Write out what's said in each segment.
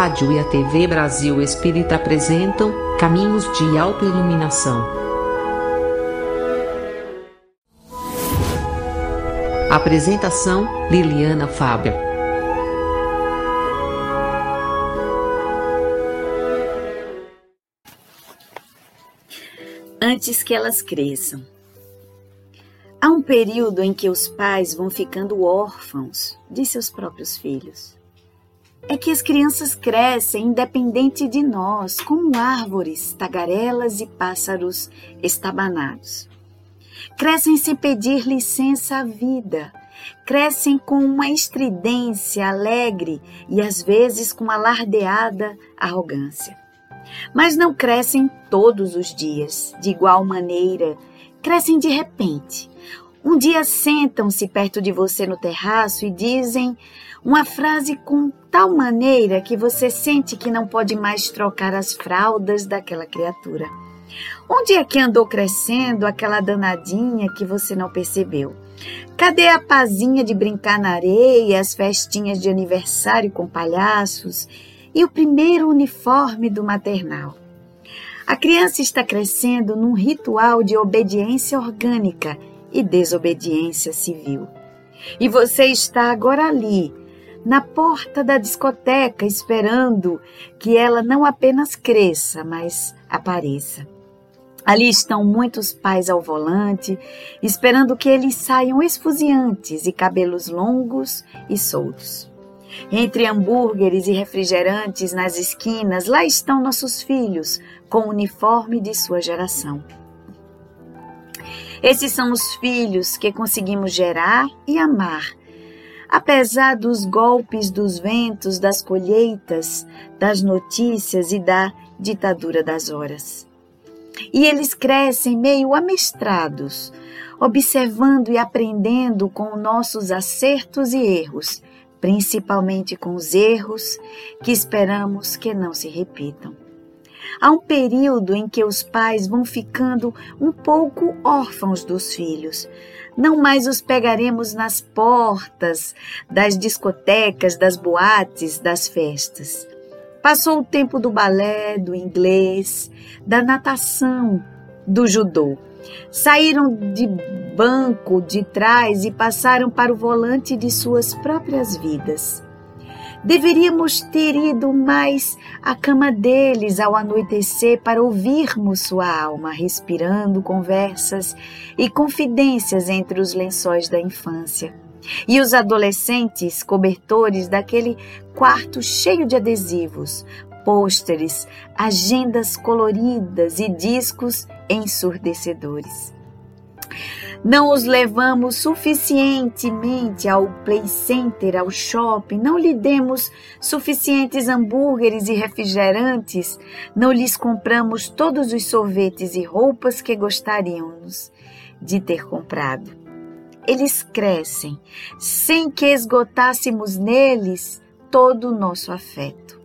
rádio e a TV Brasil Espírita apresentam Caminhos de Autoiluminação. Apresentação Liliana Fábio. Antes que elas cresçam. Há um período em que os pais vão ficando órfãos de seus próprios filhos é que as crianças crescem independente de nós, como árvores, tagarelas e pássaros estabanados. Crescem sem pedir licença à vida, crescem com uma estridência alegre e às vezes com alardeada arrogância. Mas não crescem todos os dias, de igual maneira, crescem de repente. Um dia sentam-se perto de você no terraço e dizem uma frase com tal maneira que você sente que não pode mais trocar as fraldas daquela criatura. Onde é que andou crescendo aquela danadinha que você não percebeu? Cadê a pazinha de brincar na areia, as festinhas de aniversário com palhaços e o primeiro uniforme do maternal? A criança está crescendo num ritual de obediência orgânica e desobediência civil. E você está agora ali, na porta da discoteca, esperando que ela não apenas cresça, mas apareça. Ali estão muitos pais ao volante, esperando que eles saiam esfuziantes e cabelos longos e soltos. Entre hambúrgueres e refrigerantes nas esquinas, lá estão nossos filhos, com o uniforme de sua geração. Esses são os filhos que conseguimos gerar e amar apesar dos golpes dos ventos, das colheitas, das notícias e da ditadura das horas. E eles crescem meio amestrados, observando e aprendendo com nossos acertos e erros, principalmente com os erros que esperamos que não se repitam. Há um período em que os pais vão ficando um pouco órfãos dos filhos, não mais os pegaremos nas portas das discotecas, das boates, das festas. Passou o tempo do balé, do inglês, da natação, do judô. Saíram de banco de trás e passaram para o volante de suas próprias vidas. Deveríamos ter ido mais à cama deles ao anoitecer para ouvirmos sua alma respirando conversas e confidências entre os lençóis da infância. E os adolescentes cobertores daquele quarto cheio de adesivos, pôsteres, agendas coloridas e discos ensurdecedores. Não os levamos suficientemente ao play center, ao shopping, não lhe demos suficientes hambúrgueres e refrigerantes, não lhes compramos todos os sorvetes e roupas que gostaríamos de ter comprado. Eles crescem sem que esgotássemos neles todo o nosso afeto.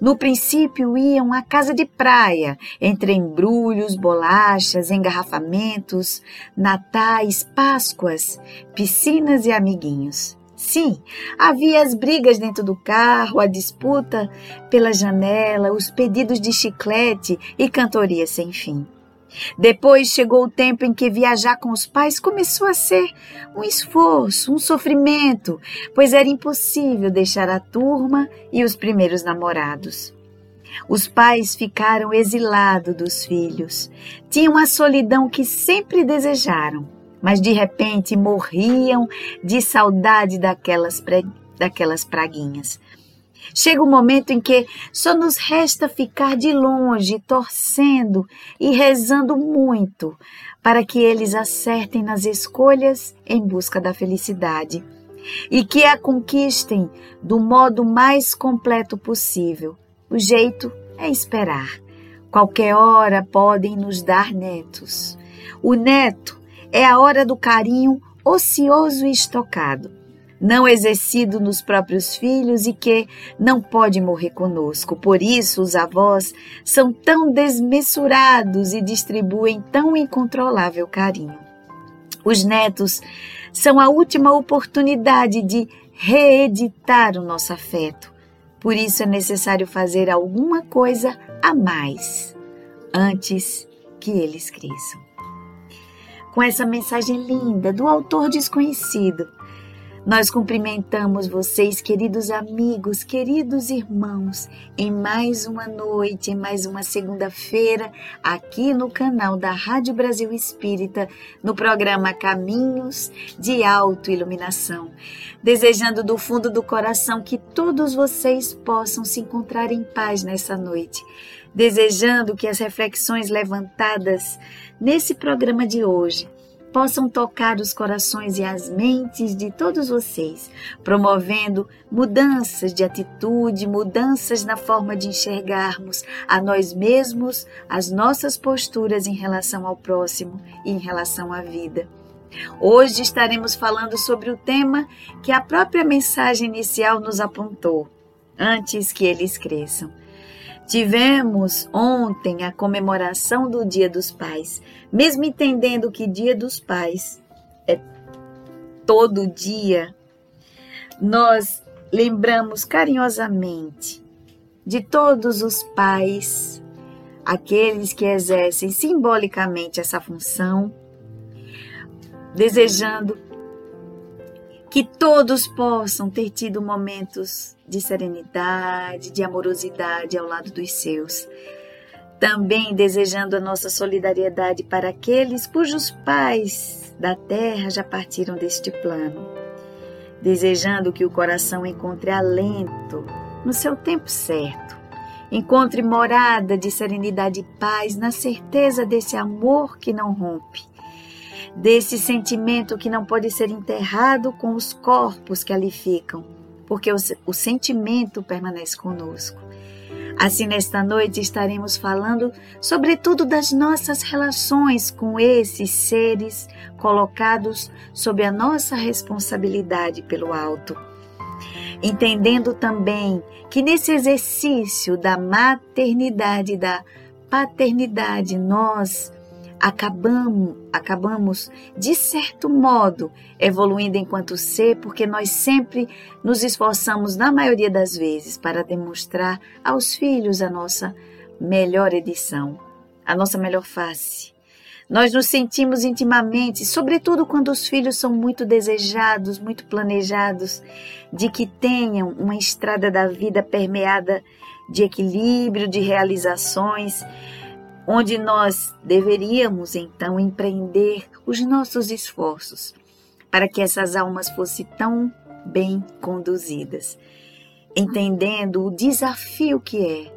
No princípio iam à casa de praia, entre embrulhos, bolachas, engarrafamentos, natais, páscoas, piscinas e amiguinhos. Sim, havia as brigas dentro do carro, a disputa pela janela, os pedidos de chiclete e cantoria sem fim. Depois chegou o tempo em que viajar com os pais começou a ser um esforço, um sofrimento, pois era impossível deixar a turma e os primeiros namorados. Os pais ficaram exilados dos filhos. Tinham a solidão que sempre desejaram, mas de repente morriam de saudade daquelas, daquelas praguinhas. Chega o um momento em que só nos resta ficar de longe, torcendo e rezando muito para que eles acertem nas escolhas em busca da felicidade e que a conquistem do modo mais completo possível. O jeito é esperar. Qualquer hora podem nos dar netos. O neto é a hora do carinho ocioso e estocado não exercido nos próprios filhos e que não pode morrer conosco. Por isso, os avós são tão desmesurados e distribuem tão incontrolável carinho. Os netos são a última oportunidade de reeditar o nosso afeto, Por isso é necessário fazer alguma coisa a mais antes que eles cresçam. Com essa mensagem linda do autor desconhecido, nós cumprimentamos vocês, queridos amigos, queridos irmãos, em mais uma noite, em mais uma segunda-feira, aqui no canal da Rádio Brasil Espírita, no programa Caminhos de Autoiluminação. Desejando do fundo do coração que todos vocês possam se encontrar em paz nessa noite. Desejando que as reflexões levantadas nesse programa de hoje possam tocar os corações e as mentes de todos vocês, promovendo mudanças de atitude, mudanças na forma de enxergarmos a nós mesmos, as nossas posturas em relação ao próximo e em relação à vida. Hoje estaremos falando sobre o tema que a própria mensagem inicial nos apontou, antes que eles cresçam. Tivemos ontem a comemoração do Dia dos Pais, mesmo entendendo que Dia dos Pais é todo dia, nós lembramos carinhosamente de todos os pais, aqueles que exercem simbolicamente essa função, desejando que todos possam ter tido momentos de serenidade, de amorosidade ao lado dos seus. Também desejando a nossa solidariedade para aqueles cujos pais da terra já partiram deste plano. Desejando que o coração encontre alento no seu tempo certo. Encontre morada de serenidade e paz na certeza desse amor que não rompe desse sentimento que não pode ser enterrado com os corpos que ali ficam, porque o, o sentimento permanece conosco. Assim, nesta noite estaremos falando sobretudo das nossas relações com esses seres colocados sob a nossa responsabilidade pelo alto. Entendendo também que nesse exercício da maternidade e da paternidade nós acabamos, acabamos de certo modo evoluindo enquanto ser, porque nós sempre nos esforçamos na maioria das vezes para demonstrar aos filhos a nossa melhor edição, a nossa melhor face. Nós nos sentimos intimamente, sobretudo quando os filhos são muito desejados, muito planejados, de que tenham uma estrada da vida permeada de equilíbrio, de realizações, onde nós deveríamos então empreender os nossos esforços para que essas almas fossem tão bem conduzidas, entendendo o desafio que é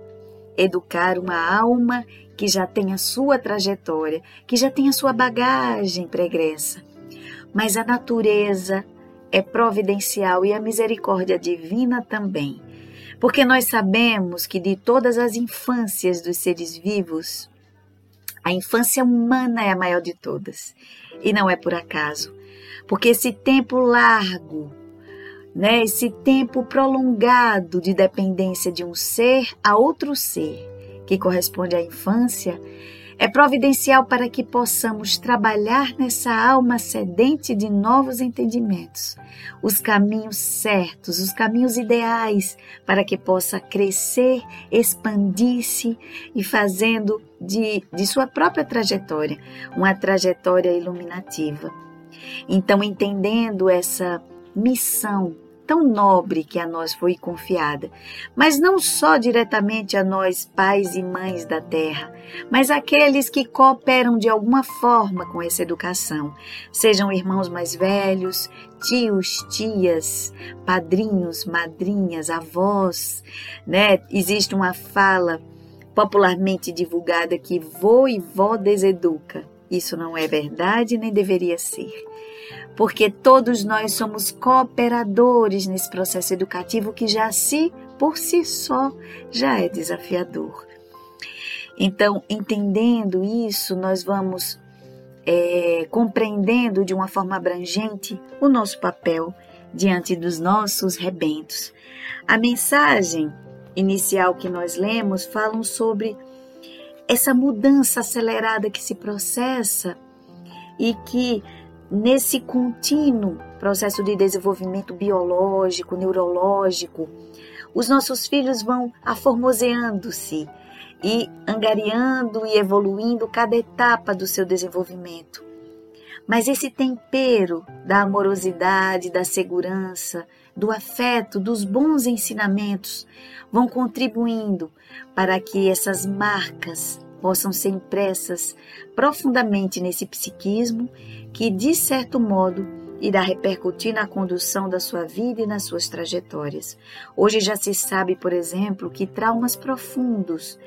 educar uma alma que já tem a sua trajetória, que já tem a sua bagagem pregressa. Mas a natureza é providencial e a misericórdia divina também. Porque nós sabemos que de todas as infâncias dos seres vivos, a infância humana é a maior de todas. E não é por acaso. Porque esse tempo largo, né, esse tempo prolongado de dependência de um ser a outro ser, que corresponde à infância, é providencial para que possamos trabalhar nessa alma sedente de novos entendimentos, os caminhos certos, os caminhos ideais, para que possa crescer, expandir-se e fazendo de, de sua própria trajetória uma trajetória iluminativa. Então, entendendo essa missão tão nobre que a nós foi confiada, mas não só diretamente a nós, pais e mães da terra, mas aqueles que cooperam de alguma forma com essa educação, sejam irmãos mais velhos, tios, tias, padrinhos, madrinhas, avós, né? Existe uma fala popularmente divulgada que vô e vó deseduca. Isso não é verdade nem deveria ser porque todos nós somos cooperadores nesse processo educativo que já se por si só já é desafiador. Então, entendendo isso, nós vamos é, compreendendo de uma forma abrangente o nosso papel diante dos nossos rebentos. A mensagem inicial que nós lemos falam sobre essa mudança acelerada que se processa e que nesse contínuo processo de desenvolvimento biológico, neurológico, os nossos filhos vão aformoseando-se e angariando e evoluindo cada etapa do seu desenvolvimento. Mas esse tempero da amorosidade, da segurança, do afeto, dos bons ensinamentos vão contribuindo para que essas marcas possam ser impressas profundamente nesse psiquismo que, de certo modo, irá repercutir na condução da sua vida e nas suas trajetórias. Hoje já se sabe, por exemplo, que traumas profundos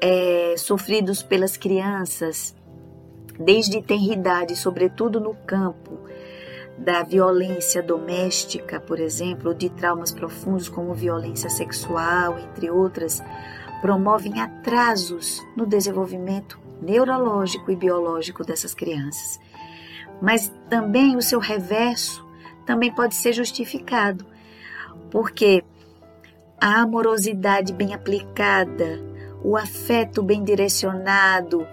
é, sofridos pelas crianças, desde tenridade, sobretudo no campo da violência doméstica, por exemplo, de traumas profundos como violência sexual, entre outras, promovem atrasos no desenvolvimento neurológico e biológico dessas crianças. Mas também o seu reverso também pode ser justificado, porque a amorosidade bem aplicada, o afeto bem direcionado,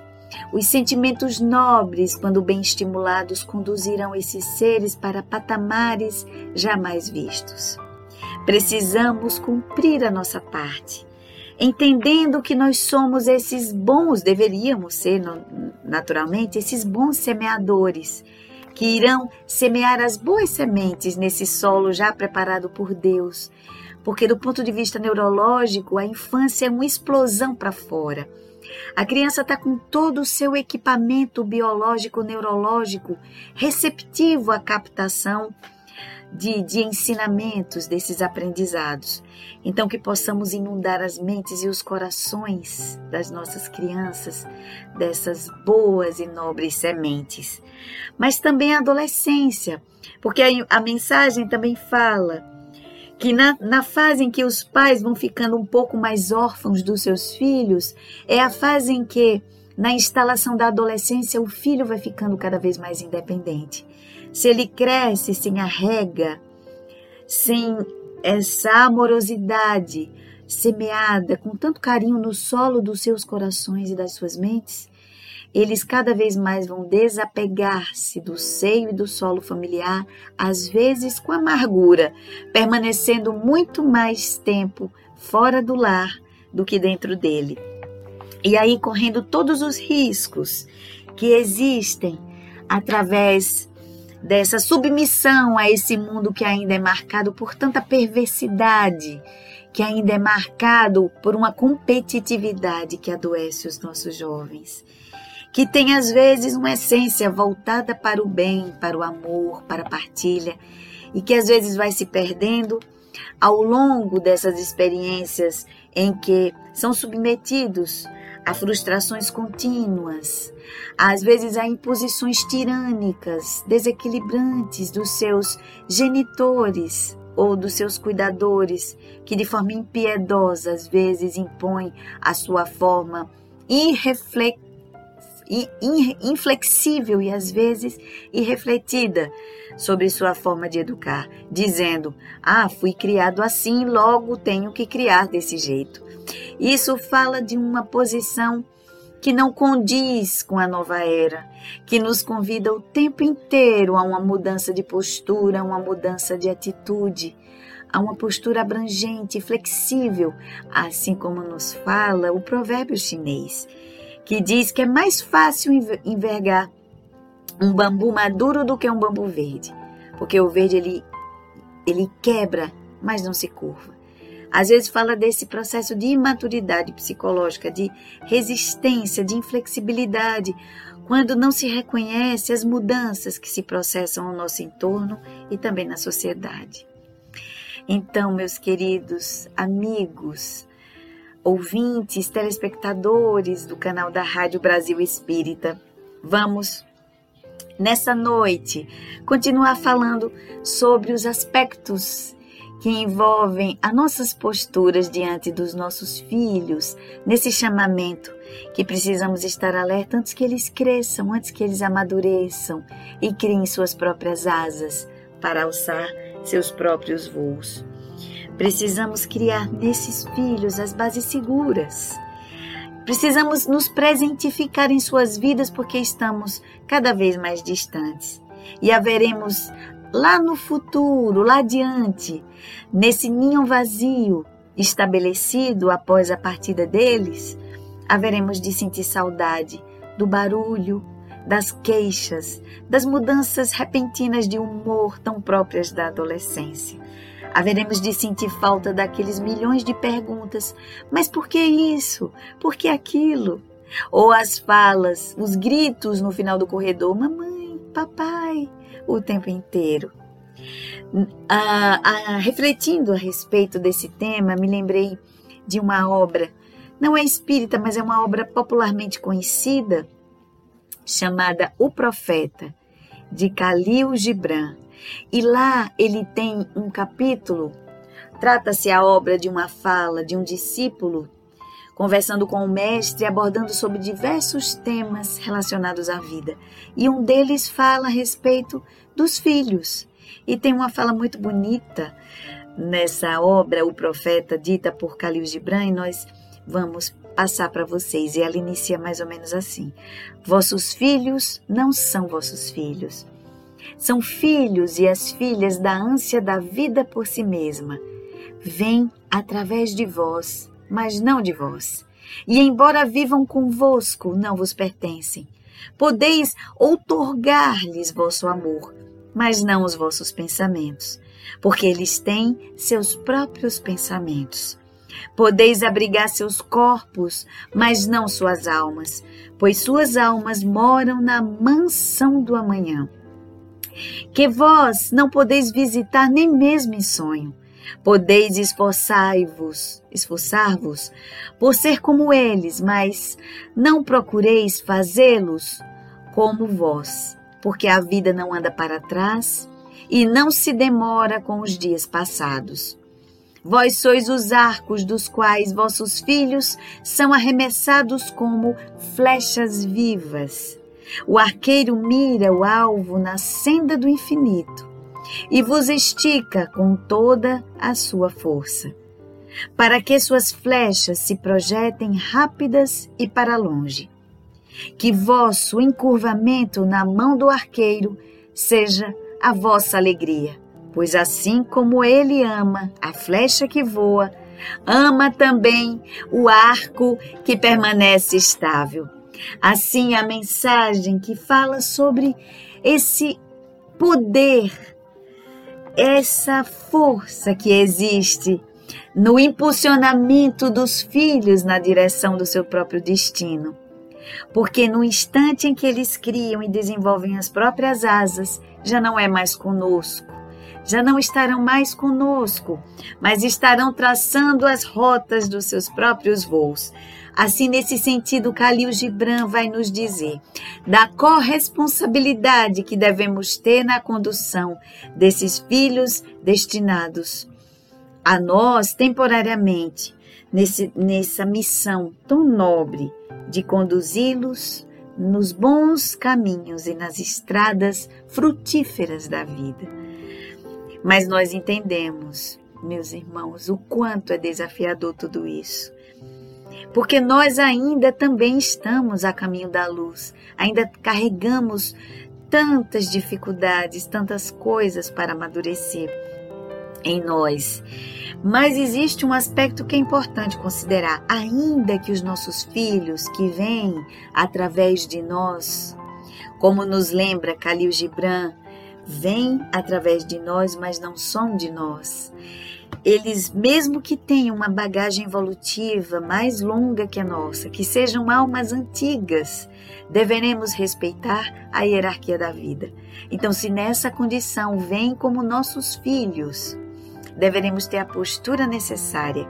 os sentimentos nobres, quando bem estimulados, conduzirão esses seres para patamares jamais vistos. Precisamos cumprir a nossa parte, entendendo que nós somos esses bons, deveríamos ser naturalmente, esses bons semeadores que irão semear as boas sementes nesse solo já preparado por Deus. Porque, do ponto de vista neurológico, a infância é uma explosão para fora a criança está com todo o seu equipamento biológico, neurológico receptivo à captação de, de ensinamentos desses aprendizados. Então, que possamos inundar as mentes e os corações das nossas crianças dessas boas e nobres sementes. Mas também a adolescência, porque a, a mensagem também fala que na, na fase em que os pais vão ficando um pouco mais órfãos dos seus filhos, é a fase em que, na instalação da adolescência, o filho vai ficando cada vez mais independente. Se ele cresce sem a rega, sem essa amorosidade semeada com tanto carinho no solo dos seus corações e das suas mentes, eles cada vez mais vão desapegar-se do seio e do solo familiar, às vezes com amargura, permanecendo muito mais tempo fora do lar do que dentro dele. E aí correndo todos os riscos que existem através dessa submissão a esse mundo que ainda é marcado por tanta perversidade, que ainda é marcado por uma competitividade que adoece os nossos jovens que tem às vezes uma essência voltada para o bem, para o amor, para a partilha, e que às vezes vai se perdendo ao longo dessas experiências em que são submetidos a frustrações contínuas, às vezes a imposições tirânicas, desequilibrantes dos seus genitores ou dos seus cuidadores, que de forma impiedosa às vezes impõem a sua forma irreflexiva inflexível e às vezes irrefletida sobre sua forma de educar, dizendo: Ah, fui criado assim, logo tenho que criar desse jeito. Isso fala de uma posição que não condiz com a nova era, que nos convida o tempo inteiro a uma mudança de postura, a uma mudança de atitude, a uma postura abrangente, flexível, assim como nos fala o provérbio chinês que diz que é mais fácil envergar um bambu maduro do que um bambu verde, porque o verde ele, ele quebra, mas não se curva. Às vezes fala desse processo de imaturidade psicológica, de resistência, de inflexibilidade, quando não se reconhece as mudanças que se processam ao nosso entorno e também na sociedade. Então, meus queridos amigos, ouvintes, telespectadores do canal da Rádio Brasil Espírita. Vamos, nessa noite, continuar falando sobre os aspectos que envolvem as nossas posturas diante dos nossos filhos, nesse chamamento que precisamos estar alerta antes que eles cresçam, antes que eles amadureçam e criem suas próprias asas para alçar seus próprios voos. Precisamos criar nesses filhos as bases seguras. Precisamos nos presentificar em suas vidas porque estamos cada vez mais distantes. E haveremos lá no futuro, lá adiante, nesse ninho vazio, estabelecido após a partida deles, haveremos de sentir saudade do barulho, das queixas, das mudanças repentinas de humor tão próprias da adolescência. Haveremos de sentir falta daqueles milhões de perguntas: mas por que isso? Por que aquilo? Ou as falas, os gritos no final do corredor: mamãe, papai, o tempo inteiro. Ah, ah, refletindo a respeito desse tema, me lembrei de uma obra, não é espírita, mas é uma obra popularmente conhecida, chamada O Profeta, de Khalil Gibran. E lá ele tem um capítulo, trata-se a obra de uma fala de um discípulo conversando com o mestre, abordando sobre diversos temas relacionados à vida. E um deles fala a respeito dos filhos. E tem uma fala muito bonita nessa obra, O Profeta, dita por Khalil Gibran, e nós vamos passar para vocês. E ela inicia mais ou menos assim: Vossos filhos não são vossos filhos. São filhos e as filhas da ânsia da vida por si mesma. Vêm através de vós, mas não de vós. E embora vivam convosco, não vos pertencem. Podeis outorgar-lhes vosso amor, mas não os vossos pensamentos, porque eles têm seus próprios pensamentos. Podeis abrigar seus corpos, mas não suas almas, pois suas almas moram na mansão do amanhã. Que vós não podeis visitar nem mesmo em sonho. Podeis esforçar-vos, esforçar-vos por ser como eles, mas não procureis fazê-los como vós, porque a vida não anda para trás e não se demora com os dias passados. Vós sois os arcos dos quais vossos filhos são arremessados como flechas vivas. O arqueiro mira o alvo na senda do infinito e vos estica com toda a sua força, para que suas flechas se projetem rápidas e para longe. Que vosso encurvamento na mão do arqueiro seja a vossa alegria pois assim como ele ama a flecha que voa, ama também o arco que permanece estável. Assim, a mensagem que fala sobre esse poder, essa força que existe no impulsionamento dos filhos na direção do seu próprio destino. Porque no instante em que eles criam e desenvolvem as próprias asas, já não é mais conosco, já não estarão mais conosco, mas estarão traçando as rotas dos seus próprios voos. Assim, nesse sentido, Khalil Gibran vai nos dizer da corresponsabilidade que devemos ter na condução desses filhos destinados a nós temporariamente, nesse, nessa missão tão nobre de conduzi-los nos bons caminhos e nas estradas frutíferas da vida. Mas nós entendemos, meus irmãos, o quanto é desafiador tudo isso. Porque nós ainda também estamos a caminho da luz, ainda carregamos tantas dificuldades, tantas coisas para amadurecer em nós. Mas existe um aspecto que é importante considerar. Ainda que os nossos filhos que vêm através de nós, como nos lembra Khalil Gibran, vêm através de nós, mas não são de nós. Eles, mesmo que tenham uma bagagem evolutiva mais longa que a nossa, que sejam almas antigas, deveremos respeitar a hierarquia da vida. Então, se nessa condição vêm como nossos filhos, deveremos ter a postura necessária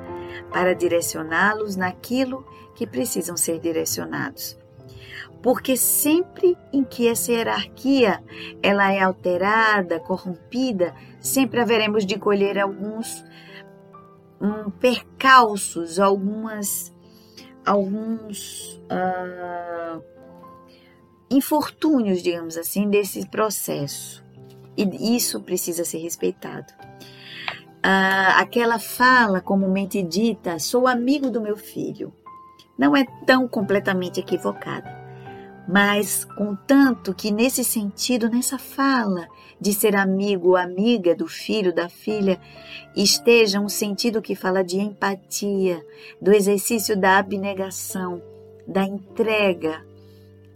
para direcioná-los naquilo que precisam ser direcionados porque sempre em que essa hierarquia ela é alterada, corrompida, sempre haveremos de colher alguns um, percalços, algumas alguns uh, infortúnios, digamos assim, desse processo. E isso precisa ser respeitado. Uh, aquela fala comumente dita, sou amigo do meu filho, não é tão completamente equivocada Mas, contanto que nesse sentido, nessa fala de ser amigo ou amiga do filho, da filha, esteja um sentido que fala de empatia, do exercício da abnegação, da entrega,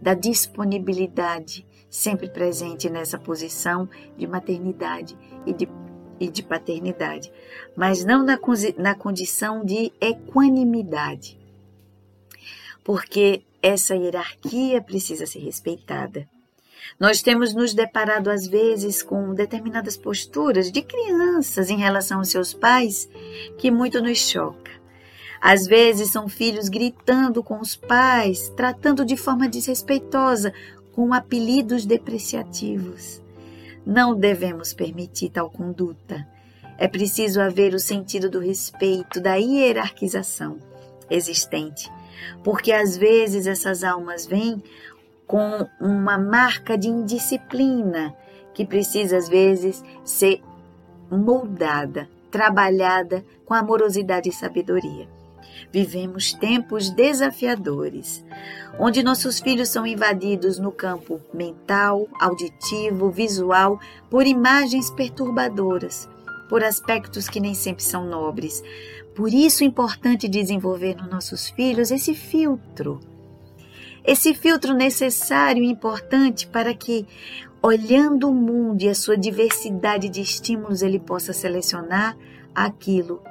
da disponibilidade, sempre presente nessa posição de maternidade e de, e de paternidade, mas não na, na condição de equanimidade. Porque essa hierarquia precisa ser respeitada. Nós temos nos deparado às vezes com determinadas posturas de crianças em relação aos seus pais que muito nos choca. Às vezes são filhos gritando com os pais, tratando de forma desrespeitosa, com apelidos depreciativos. Não devemos permitir tal conduta. É preciso haver o sentido do respeito, da hierarquização existente porque às vezes essas almas vêm com uma marca de indisciplina que precisa às vezes ser moldada, trabalhada com amorosidade e sabedoria. Vivemos tempos desafiadores, onde nossos filhos são invadidos no campo mental, auditivo, visual, por imagens perturbadoras, por aspectos que nem sempre são nobres, por isso é importante desenvolver nos nossos filhos esse filtro. Esse filtro necessário e importante para que, olhando o mundo e a sua diversidade de estímulos, ele possa selecionar aquilo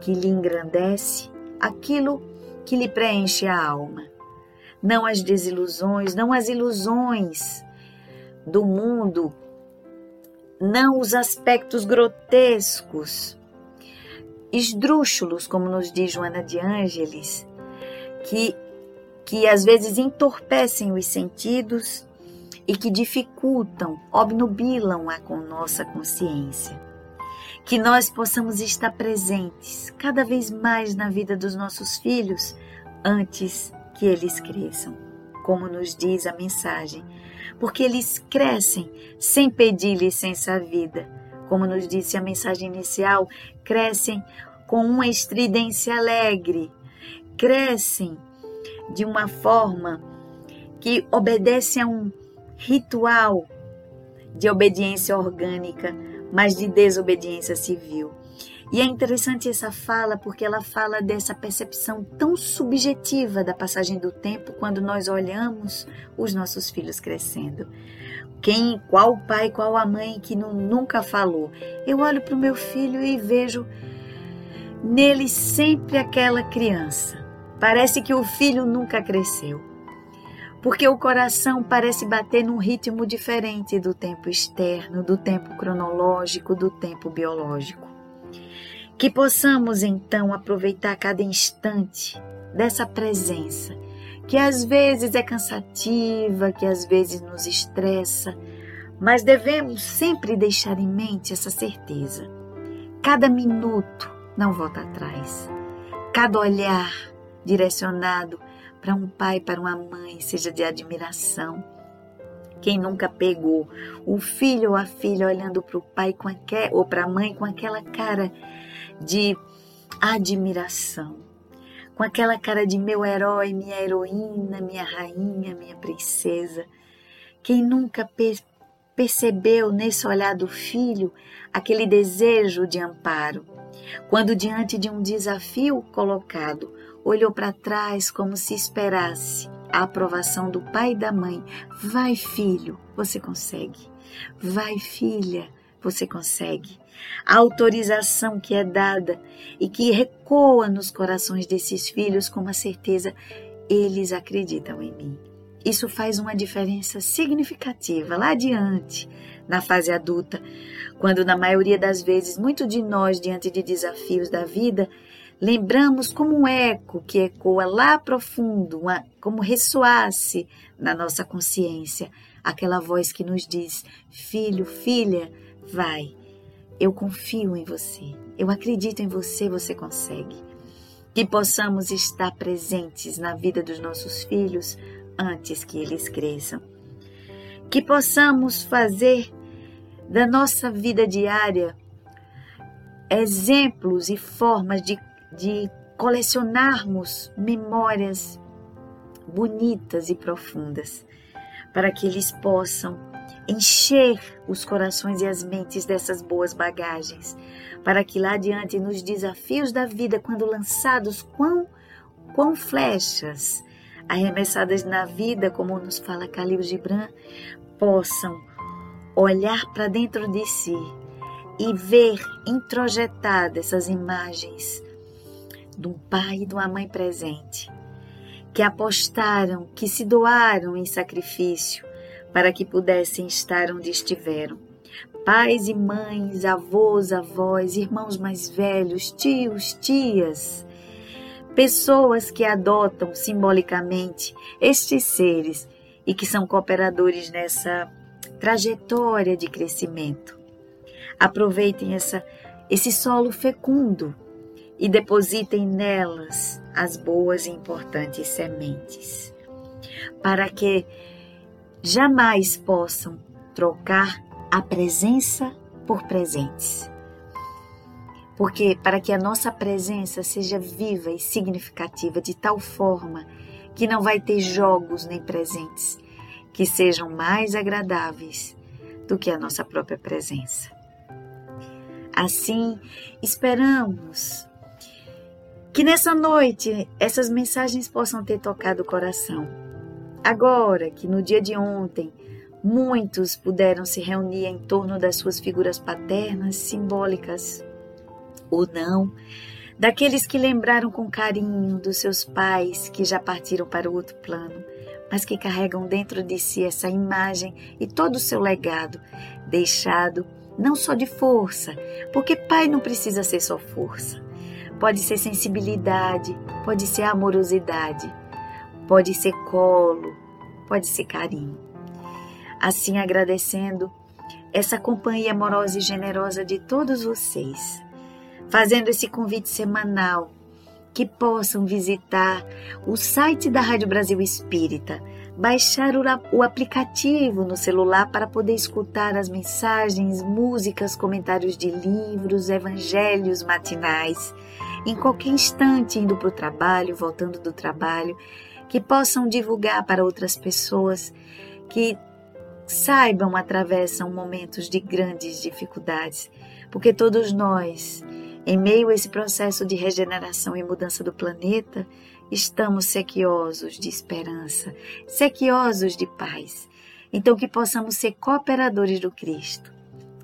que lhe engrandece, aquilo que lhe preenche a alma. Não as desilusões, não as ilusões do mundo, não os aspectos grotescos esdrúxulos, como nos diz Joana de Ângeles, que, que às vezes entorpecem os sentidos e que dificultam, obnubilam a com nossa consciência. Que nós possamos estar presentes cada vez mais na vida dos nossos filhos antes que eles cresçam, como nos diz a mensagem, porque eles crescem sem pedir licença à vida como nos disse a mensagem inicial, crescem com uma estridência alegre, crescem de uma forma que obedece a um ritual de obediência orgânica, mas de desobediência civil. E é interessante essa fala porque ela fala dessa percepção tão subjetiva da passagem do tempo quando nós olhamos os nossos filhos crescendo. Quem, qual o pai, qual a mãe que não, nunca falou? Eu olho para o meu filho e vejo nele sempre aquela criança. Parece que o filho nunca cresceu. Porque o coração parece bater num ritmo diferente do tempo externo, do tempo cronológico, do tempo biológico. Que possamos então aproveitar cada instante dessa presença, que às vezes é cansativa, que às vezes nos estressa, mas devemos sempre deixar em mente essa certeza. Cada minuto não volta atrás. Cada olhar direcionado para um pai, para uma mãe, seja de admiração. Quem nunca pegou o filho ou a filha olhando para o pai com aquel, ou para a mãe com aquela cara de admiração, com aquela cara de meu herói, minha heroína, minha rainha, minha princesa. Quem nunca per percebeu nesse olhar do filho aquele desejo de amparo, quando diante de um desafio colocado, olhou para trás como se esperasse a aprovação do pai e da mãe. Vai, filho, você consegue. Vai, filha, você consegue. A autorização que é dada e que recoa nos corações desses filhos com uma certeza, eles acreditam em mim. Isso faz uma diferença significativa lá adiante, na fase adulta, quando na maioria das vezes muito de nós diante de desafios da vida lembramos como um eco que ecoa lá profundo, uma, como ressoasse na nossa consciência, aquela voz que nos diz: Filho, filha, Vai, eu confio em você, eu acredito em você, você consegue. Que possamos estar presentes na vida dos nossos filhos antes que eles cresçam. Que possamos fazer da nossa vida diária exemplos e formas de, de colecionarmos memórias bonitas e profundas, para que eles possam encher os corações e as mentes dessas boas bagagens, para que lá adiante nos desafios da vida, quando lançados quão, quão flechas arremessadas na vida, como nos fala Khalil Gibran, possam olhar para dentro de si e ver introjetadas essas imagens de um pai e de uma mãe presente, que apostaram, que se doaram em sacrifício para que pudessem estar onde estiveram. Pais e mães, avós, avós, irmãos mais velhos, tios, tias, pessoas que adotam simbolicamente estes seres e que são cooperadores nessa trajetória de crescimento. Aproveitem essa, esse solo fecundo e depositem nelas as boas e importantes sementes, para que jamais possam trocar a presença por presentes. Porque para que a nossa presença seja viva e significativa de tal forma que não vai ter jogos nem presentes que sejam mais agradáveis do que a nossa própria presença. Assim, esperamos que nessa noite essas mensagens possam ter tocado o coração. Agora que no dia de ontem muitos puderam se reunir em torno das suas figuras paternas simbólicas ou não, daqueles que lembraram com carinho dos seus pais que já partiram para o outro plano, mas que carregam dentro de si essa imagem e todo o seu legado, deixado não só de força, porque pai não precisa ser só força. Pode ser sensibilidade, pode ser amorosidade, pode ser colo, pode ser carinho. Assim agradecendo essa companhia amorosa e generosa de todos vocês, fazendo esse convite semanal que possam visitar o site da Rádio Brasil Espírita, baixar o, aplicativo no celular para poder escutar as mensagens, músicas, comentários de livros, evangelhos matinais, em qualquer instante, indo para o trabalho, voltando do trabalho, que possam divulgar para outras pessoas que saibam atravessam momentos de grandes dificuldades, porque todos nós em meio a esse processo de regeneração e mudança do planeta, estamos sequiosos de esperança, sequiosos de paz. Então, que possamos ser cooperadores do Cristo,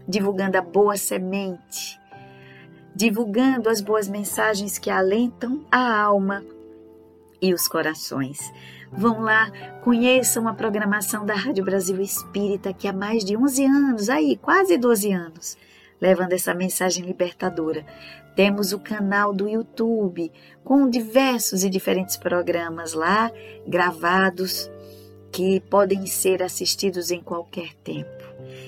divulgando a boa semente, divulgando as boas mensagens que alentam a alma e os corações. Vão lá, conheçam a programação da Rádio Brasil Espírita, que há mais de 11 anos, aí, quase 12 anos, levando essa mensagem libertadora. Temos o canal do YouTube com diversos e diferentes programas lá gravados que podem ser assistidos em qualquer tempo,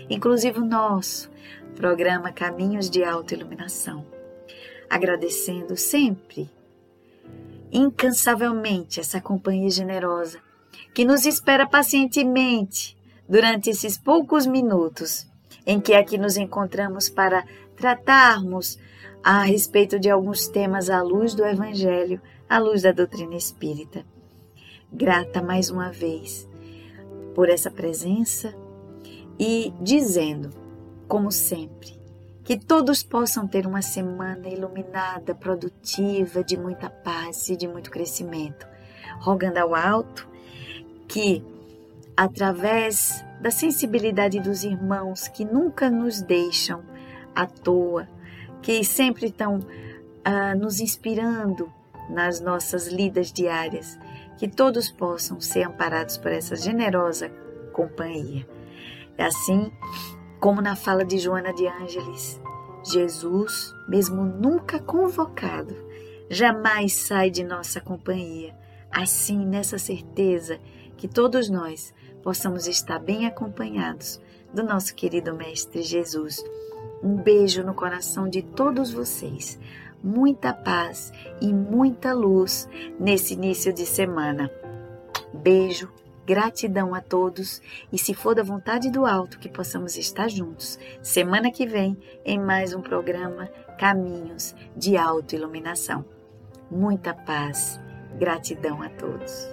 inclusive o nosso programa Caminhos de Autoiluminação. Agradecendo sempre, incansavelmente, essa companhia generosa que nos espera pacientemente durante esses poucos minutos em que aqui nos encontramos para tratarmos a respeito de alguns temas à luz do Evangelho, à luz da doutrina espírita. Grata mais uma vez por essa presença e dizendo, como sempre, que todos possam ter uma semana iluminada, produtiva, de muita paz e de muito crescimento. Rogando ao alto que, através da sensibilidade dos irmãos que nunca nos deixam à toa, que sempre estão ah, nos inspirando nas nossas lidas diárias, que todos possam ser amparados por essa generosa companhia. É assim como na fala de Joana de Ângeles, Jesus, mesmo nunca convocado, jamais sai de nossa companhia. Assim, nessa certeza que todos nós possamos estar bem acompanhados do nosso querido Mestre Jesus. Um beijo no coração de todos vocês. Muita paz e muita luz nesse início de semana. Beijo, gratidão a todos e, se for da vontade do alto, que possamos estar juntos semana que vem em mais um programa Caminhos de Autoiluminação. Muita paz, gratidão a todos.